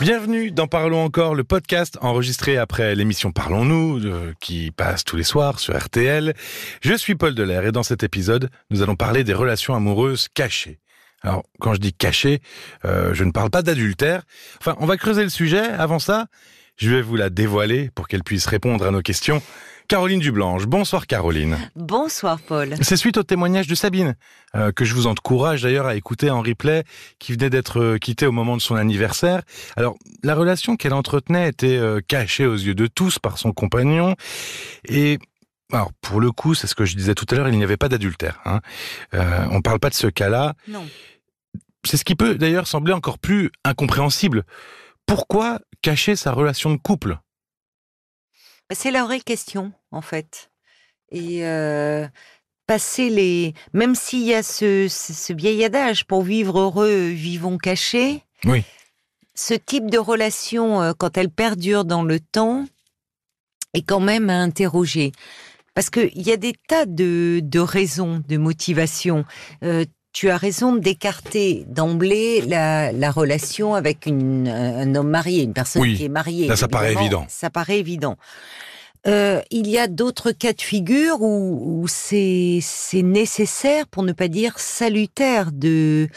Bienvenue dans Parlons encore, le podcast enregistré après l'émission Parlons-nous, euh, qui passe tous les soirs sur RTL. Je suis Paul Delair et dans cet épisode, nous allons parler des relations amoureuses cachées. Alors, quand je dis cachées, euh, je ne parle pas d'adultère. Enfin, on va creuser le sujet. Avant ça, je vais vous la dévoiler pour qu'elle puisse répondre à nos questions. Caroline Dublanche. Bonsoir Caroline. Bonsoir Paul. C'est suite au témoignage de Sabine, euh, que je vous encourage d'ailleurs à écouter en replay, qui venait d'être euh, quittée au moment de son anniversaire. Alors, la relation qu'elle entretenait était euh, cachée aux yeux de tous par son compagnon. Et alors, pour le coup, c'est ce que je disais tout à l'heure, il n'y avait pas d'adultère. Hein. on ne parle pas de ce cas-là. Non. C'est ce qui peut d'ailleurs sembler encore plus incompréhensible. Pourquoi cacher sa relation de couple? C'est la vraie question, en fait. Et euh, passer les. Même s'il y a ce, ce, vieil adage, pour vivre heureux, vivons cachés. Oui. Ce type de relation, euh, quand elle perdure dans le temps, est quand même à interroger. Parce qu'il y a des tas de, de raisons, de motivations. Euh, tu as raison d'écarter d'emblée la, la, relation avec une, un homme marié, une personne qui est mariée. Là, ça paraît évident. Ça paraît évident. Euh, il y a d'autres cas de figure où, où c'est nécessaire, pour ne pas dire salutaire, de,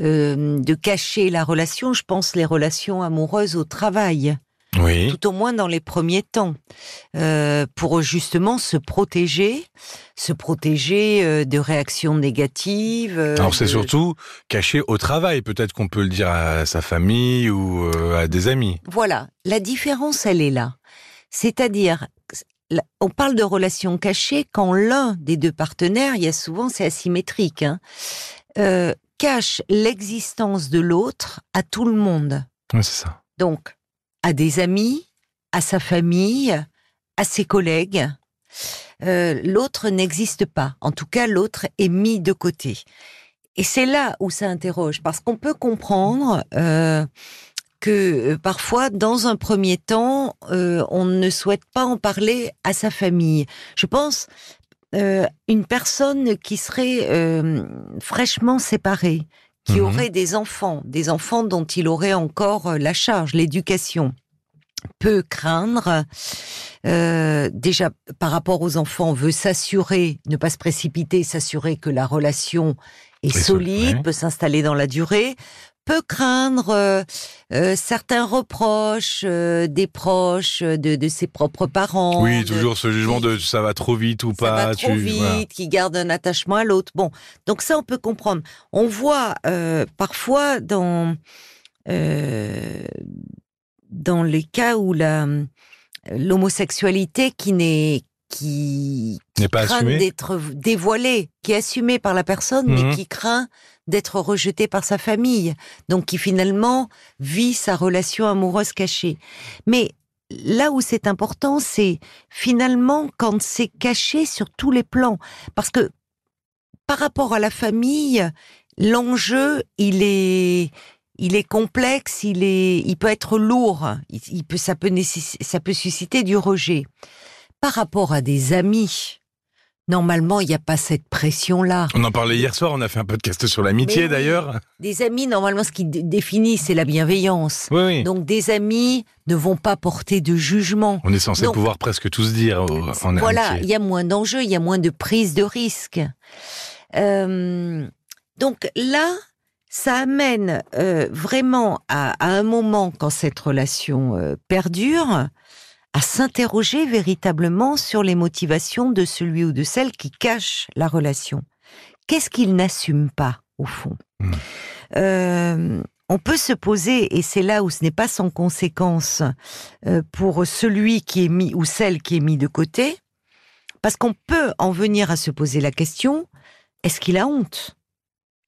euh, de cacher la relation. Je pense les relations amoureuses au travail. Oui. Tout au moins dans les premiers temps, euh, pour justement se protéger, se protéger euh, de réactions négatives. Euh, Alors c'est surtout caché au travail, peut-être qu'on peut le dire à sa famille ou à des amis. Voilà, la différence elle est là. C'est-à-dire, on parle de relations cachées quand l'un des deux partenaires, il y a souvent c'est asymétrique, hein, cache l'existence de l'autre à tout le monde. Oui, c'est ça. Donc, à des amis, à sa famille, à ses collègues. Euh, l'autre n'existe pas. En tout cas, l'autre est mis de côté. Et c'est là où ça interroge, parce qu'on peut comprendre euh, que euh, parfois, dans un premier temps, on ne souhaite pas en parler à sa famille. Je pense une personne qui serait fraîchement séparée, qui Mhm. aurait des enfants, des enfants dont il aurait encore euh, la charge, l'éducation, peut craindre. euh, déjà, par rapport aux enfants, veut s'assurer, ne pas se précipiter, s'assurer que la relation est solide, peut s'installer dans la durée, peut craindre euh, euh, certains reproches euh, des proches, de, de ses propres parents. Oui, de- toujours ce jugement de ça va trop vite ou ça pas. va trop tu- vite, voilà. qui garde un attachement à l'autre. Bon, donc ça on peut comprendre. On voit parfois dans dans les cas où la l'homosexualité qui n'est qui pas craint assumé. d'être dévoilée, qui est assumée par la personne, Mhm. mais qui craint d'être rejetée par sa famille, donc qui finalement vit sa relation amoureuse cachée. Mais là où c'est important, c'est finalement quand c'est caché sur tous les plans, parce que par rapport à la famille, l'enjeu il est il est complexe, il est, il peut être lourd, il, il peut, ça peut ça peut susciter du rejet. Par rapport à des amis, normalement, il n'y a pas cette pression-là. On en parlait hier soir, on a fait un podcast sur l'amitié oui. d'ailleurs. Des amis, normalement, ce qui dé- définit, c'est la bienveillance. Oui, oui. Donc, des amis ne vont pas porter de jugement. On est censé Donc- pouvoir presque tous dire au- en voilà, il y a moins d'enjeux, il y a moins de prise de risque. Euh, donc là, ça amène euh, vraiment à, à un moment, quand cette relation euh, perdure, à s'interroger véritablement sur les motivations de celui ou de celle qui cache la relation. Qu'est-ce qu'il n'assume pas, au fond? Hmm. Euh, On peut se poser, et c'est là où ce n'est pas sans conséquence euh, pour celui qui est mis ou celle qui est mis de côté, parce qu'on peut en venir à se poser la question est-ce qu'il a honte?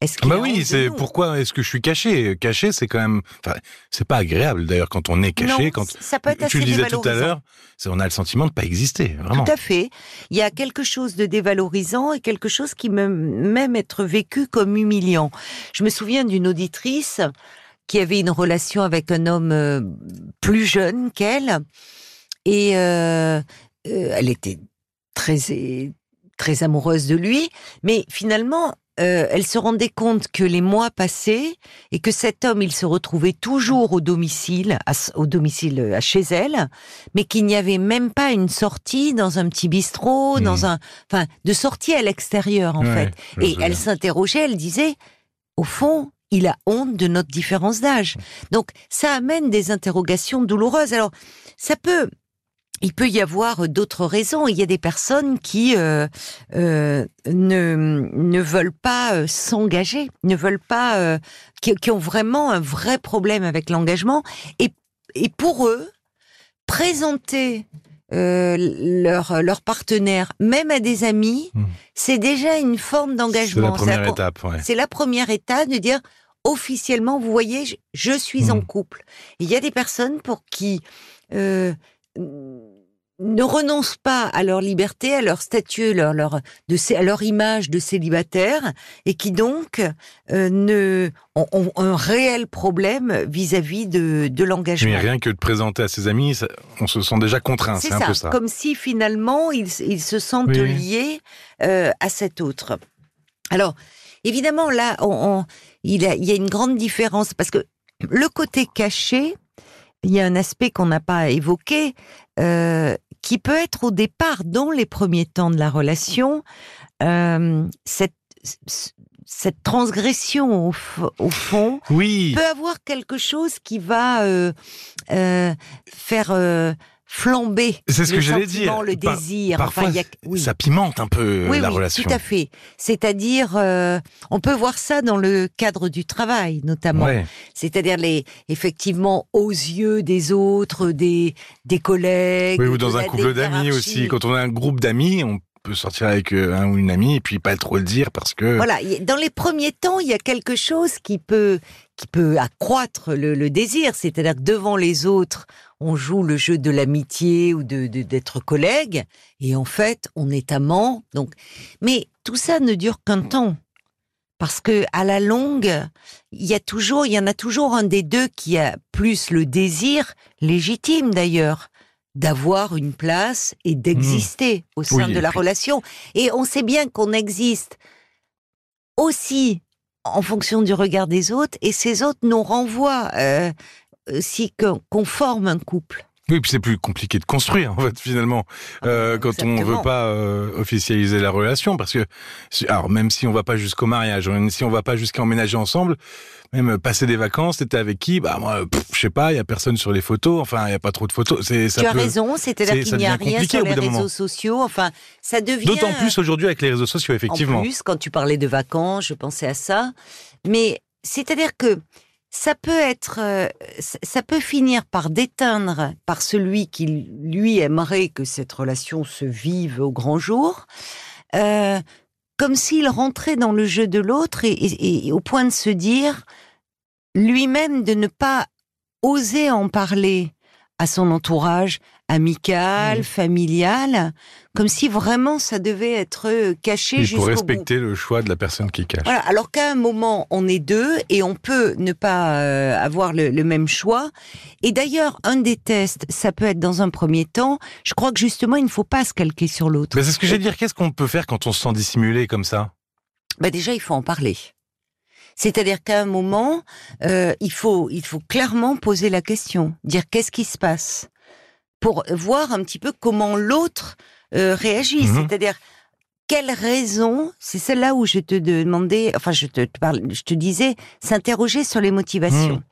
Est-ce Ah Bah oui, c'est pourquoi est-ce que je suis caché? Caché, c'est quand même, enfin, c'est pas agréable d'ailleurs quand on est caché. Non, quand ça peut être tu le disais tout à l'heure, on a le sentiment de pas exister, vraiment. Tout à fait. Il y a quelque chose de dévalorisant et quelque chose qui peut même être vécu comme humiliant. Je me souviens d'une auditrice qui avait une relation avec un homme euh, plus jeune qu'elle et euh, euh, elle était très très amoureuse de lui, mais finalement euh, elle se rendait compte que les mois passaient et que cet homme, il se retrouvait toujours au domicile, à, au domicile à chez elle, mais qu'il n'y avait même pas une sortie dans un petit bistrot, dans Mhm. un, enfin, de sortie à l'extérieur en Ouais, fait. Et elle s'interrogeait, elle disait, au fond, il a honte de notre différence d'âge. Donc, ça amène des interrogations douloureuses. Alors, ça peut, il peut y avoir d'autres raisons. Il y a des personnes qui euh, euh, ne, ne veulent pas euh, s'engager, ne veulent pas, euh, qui, qui ont vraiment un vrai problème avec l'engagement. Et, et pour eux, présenter euh, leur, leur partenaire, même à des amis, Hmm. c'est déjà une forme C'est d'engagement. la première étape, ouais. c'est la première étape de dire officiellement, vous voyez, je, je suis en Mhm. couple. Il y a des personnes pour qui euh, ne renoncent pas à leur liberté, à leur statut, leur, leur, de, cé- à leur image de célibataire, et qui donc euh, ne, ont, ont un réel problème vis-à-vis de, de Mais l'engagement. rien que de présenter à ses amis, ça- on se sent déjà contraint, C'est un peu ça. comme si finalement ils, ils se sentent Oui, liés euh, à cet autre. Alors, évidemment, là, on, on- il, y a, il y a une grande différence parce que le côté caché, il y a un aspect qu'on n'a pas évoqué, euh, qui peut être au départ, dans les premiers temps de la relation, euh, cette, cette transgression au, fond Oui, peut avoir quelque chose qui va euh, faire flamber C'est ce le que j'allais sentiment, dire. le désir. parfois, enfin, il y a, oui. ça pimente un peu oui, la oui, relation. tout à fait. C'est-à-dire, euh, on peut voir ça dans le cadre du travail, notamment. Ouais. C'est-à-dire les, effectivement, aux yeux des autres, des des collègues. Oui, ou dans un couple d'amis aussi. Quand on a un groupe d'amis, on peut sortir avec euh, un ou une amie et puis pas trop le dire parce que. Voilà, dans les premiers temps, il y a quelque chose qui peut qui peut accroître le, désir, c'est-à-dire que devant les autres, on joue le jeu de l'amitié ou de- d'être collègue, et en fait, on est amant. Donc, mais tout ça ne dure qu'un temps, parce que à la longue, il y a toujours, il y en a toujours un des deux qui a plus le désir légitime d'ailleurs d'avoir une place et d'exister au sein Oui, de la puis- relation. Et on sait bien qu'on existe aussi en fonction du regard des autres, et ces autres nous renvoient euh, si qu'on qu'on forme un couple. Oui, puis c'est plus compliqué de construire en fait finalement euh, quand on Exactement. veut pas euh, officialiser la relation parce que alors même si on va pas jusqu'au mariage, même si on va pas jusqu'à emménager ensemble, même euh, passer des vacances, t'étais avec qui? Bah moi, pff, je sais pas, il y a personne sur les photos, enfin il y a pas trop de photos. C'est ça tu as peut- raison, c'est- c'est-à-dire qu'il n'y a rien sur les réseaux moment. sociaux. Enfin, ça devient D'autant plus aujourd'hui avec les réseaux sociaux effectivement. En plus, quand tu parlais de vacances, je pensais à ça. Mais c'est-à-dire que ça peut être, euh, ça- peut finir par déteindre par celui qui lui aimerait que cette relation se vive au grand jour, euh, comme s'il rentrait dans le jeu de l'autre et au point de se dire lui-même de ne pas oser en parler à son entourage amical, Mhm. familial, comme si vraiment ça devait être euh, caché Il jusqu'au faut bout. respecter le choix de la personne qui cache. Voilà, alors qu'à un moment, on est deux et on peut ne pas euh, avoir le, le même choix. Et d'ailleurs, un des tests, ça peut être dans un premier temps, je crois que justement, il ne faut pas se calquer sur l'autre. Mais c'est ce que j'ai dire. Qu'est-ce qu'on peut faire quand on se sent dissimulé comme ça? Bah déjà, il faut en parler. C'est-à-dire qu'à un moment, euh, il faut il faut clairement poser la question, dire qu'est-ce qui se passe, pour voir un petit peu comment l'autre euh, réagit. Mhm. C'est-à-dire quelle raison, c'est celle-là où je te demandais, enfin je te, te parle, je te disais, s'interroger sur les motivations,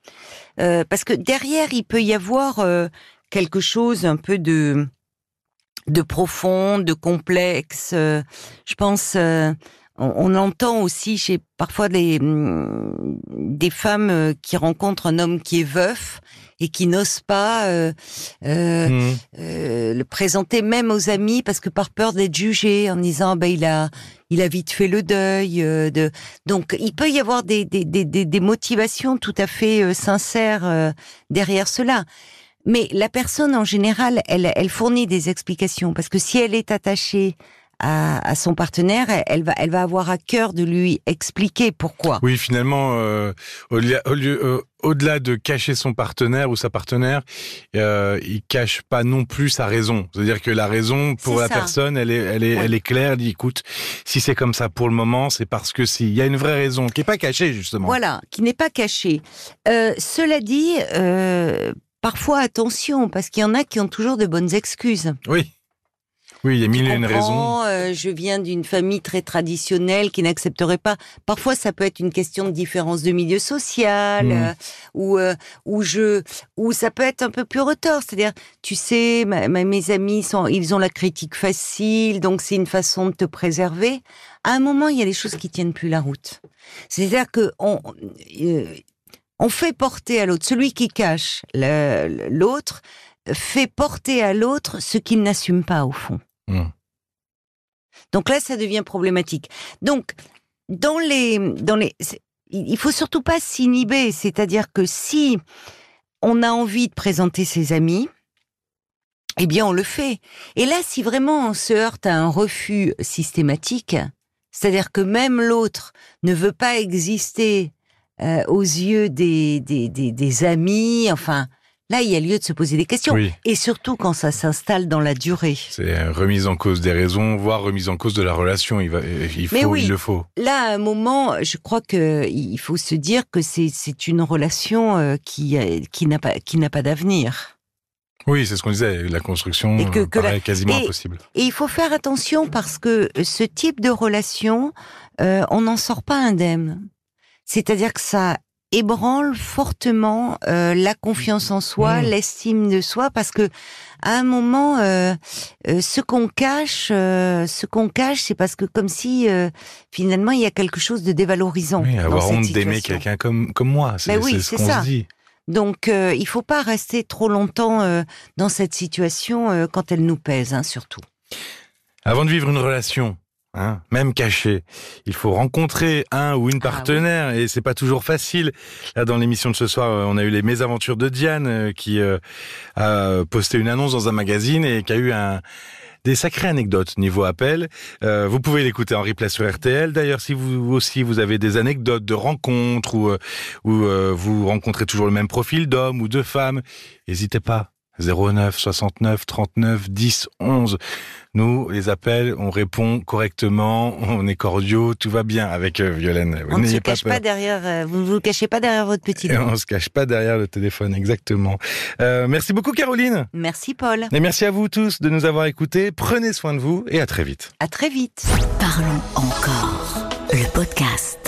Euh, parce que derrière il peut y avoir euh, quelque chose un peu de de profond, de complexe. je pense. On, on entend aussi chez parfois des, hum, des femmes euh, qui rencontrent un homme qui est veuf et qui n'osent pas euh, euh, Mhm. euh, le présenter même aux amis parce que par peur d'être jugé en disant ben il a il a vite fait le deuil euh, de donc il peut y avoir des des, des, des, des motivations tout à fait euh, sincères euh, derrière cela mais la personne en général elle elle fournit des explications parce que si elle est attachée à, son partenaire, elle va, elle va avoir à cœur de lui expliquer pourquoi. Oui, finalement, euh, au, euh, au-delà de cacher son partenaire ou sa partenaire, euh, il cache pas non plus sa raison. C'est-à-dire que la raison pour la personne, elle est, elle est, elle est claire. Elle dit, écoute, si c'est comme ça pour le moment, c'est parce que s'il y a une vraie raison qui n'est pas cachée justement. Voilà, qui n'est pas cachée. Euh, cela dit, euh, parfois attention, parce qu'il y en a qui ont toujours de bonnes excuses. Oui. Oui, il y a mille et une raisons. Euh, je viens d'une famille très traditionnelle qui n'accepterait pas. Parfois, ça peut être une question de différence de milieu social, hmm. euh, ou euh, ou je, ou ça peut être un peu plus retort. C'est-à-dire, tu sais, mes amis sont, ils ont la critique facile, donc c'est une façon de te préserver. À un moment, il y a des choses qui tiennent plus la route. C'est-à-dire que on, on fait porter à l'autre, celui qui cache l'autre fait porter à l'autre ce qu'il n'assume pas au fond. Hmm. Donc là, ça devient problématique. Donc, dans les, dans les, il faut surtout pas s'inhiber. C'est-à-dire que si on a envie de présenter ses amis, eh bien, on le fait. Et là, si vraiment on se heurte à un refus systématique, c'est-à-dire que même l'autre ne veut pas exister euh, aux yeux des, des, des amis, enfin, Là, il y a lieu de se poser des questions. Et surtout quand ça s'installe dans la durée. C'est remise en cause des raisons, voire remise en cause de la relation. Il, va, il, faut, il le faut. Là, à un moment, je crois que il faut se dire que c'est une relation euh, qui, qui n'a pas, qui pas d'avenir. Oui, c'est ce qu'on disait. La construction et que, paraît quasiment impossible. Et il faut faire attention parce que ce type de relation, euh, on n'en sort pas indemne. C'est-à-dire que ça ébranle fortement euh, la confiance en soi, mmh. l'estime de soi, parce que à un moment, euh, euh, ce qu'on cache, ce qu'on cache, c'est parce que comme si finalement il y a quelque chose de dévalorisant. Oui, avoir honte d'aimer quelqu'un comme comme moi, c'est ben ce qu'on se dit. Donc, il faut pas rester trop longtemps dans cette situation quand elle nous pèse, hein, surtout. Avant de vivre une relation, Hein, même caché. Il faut rencontrer un ou une ah partenaire et c'est pas toujours facile. Là, dans l'émission de ce soir, euh, on a eu les mésaventures de Diane euh, qui euh, a posté une annonce dans un magazine et qui a eu un des sacrées anecdotes niveau appel. vous pouvez l'écouter en replay sur RTL. D'ailleurs, si vous aussi vous avez des anecdotes de rencontres ou, ou vous rencontrez toujours le même profil d'homme ou de femme, n'hésitez pas. 09 69 39 10 11. Nous, les appels, on répond correctement, on est cordiaux, tout va bien avec euh, Violaine. On ne se cache pas, derrière, euh, vous ne vous cachez pas derrière votre petit nom. On se cache pas derrière le téléphone, exactement. Euh, merci beaucoup Caroline. Merci Paul. Et merci à vous tous de nous avoir écoutés. Prenez soin de vous et à très vite. À très vite. Parlons encore. Le podcast.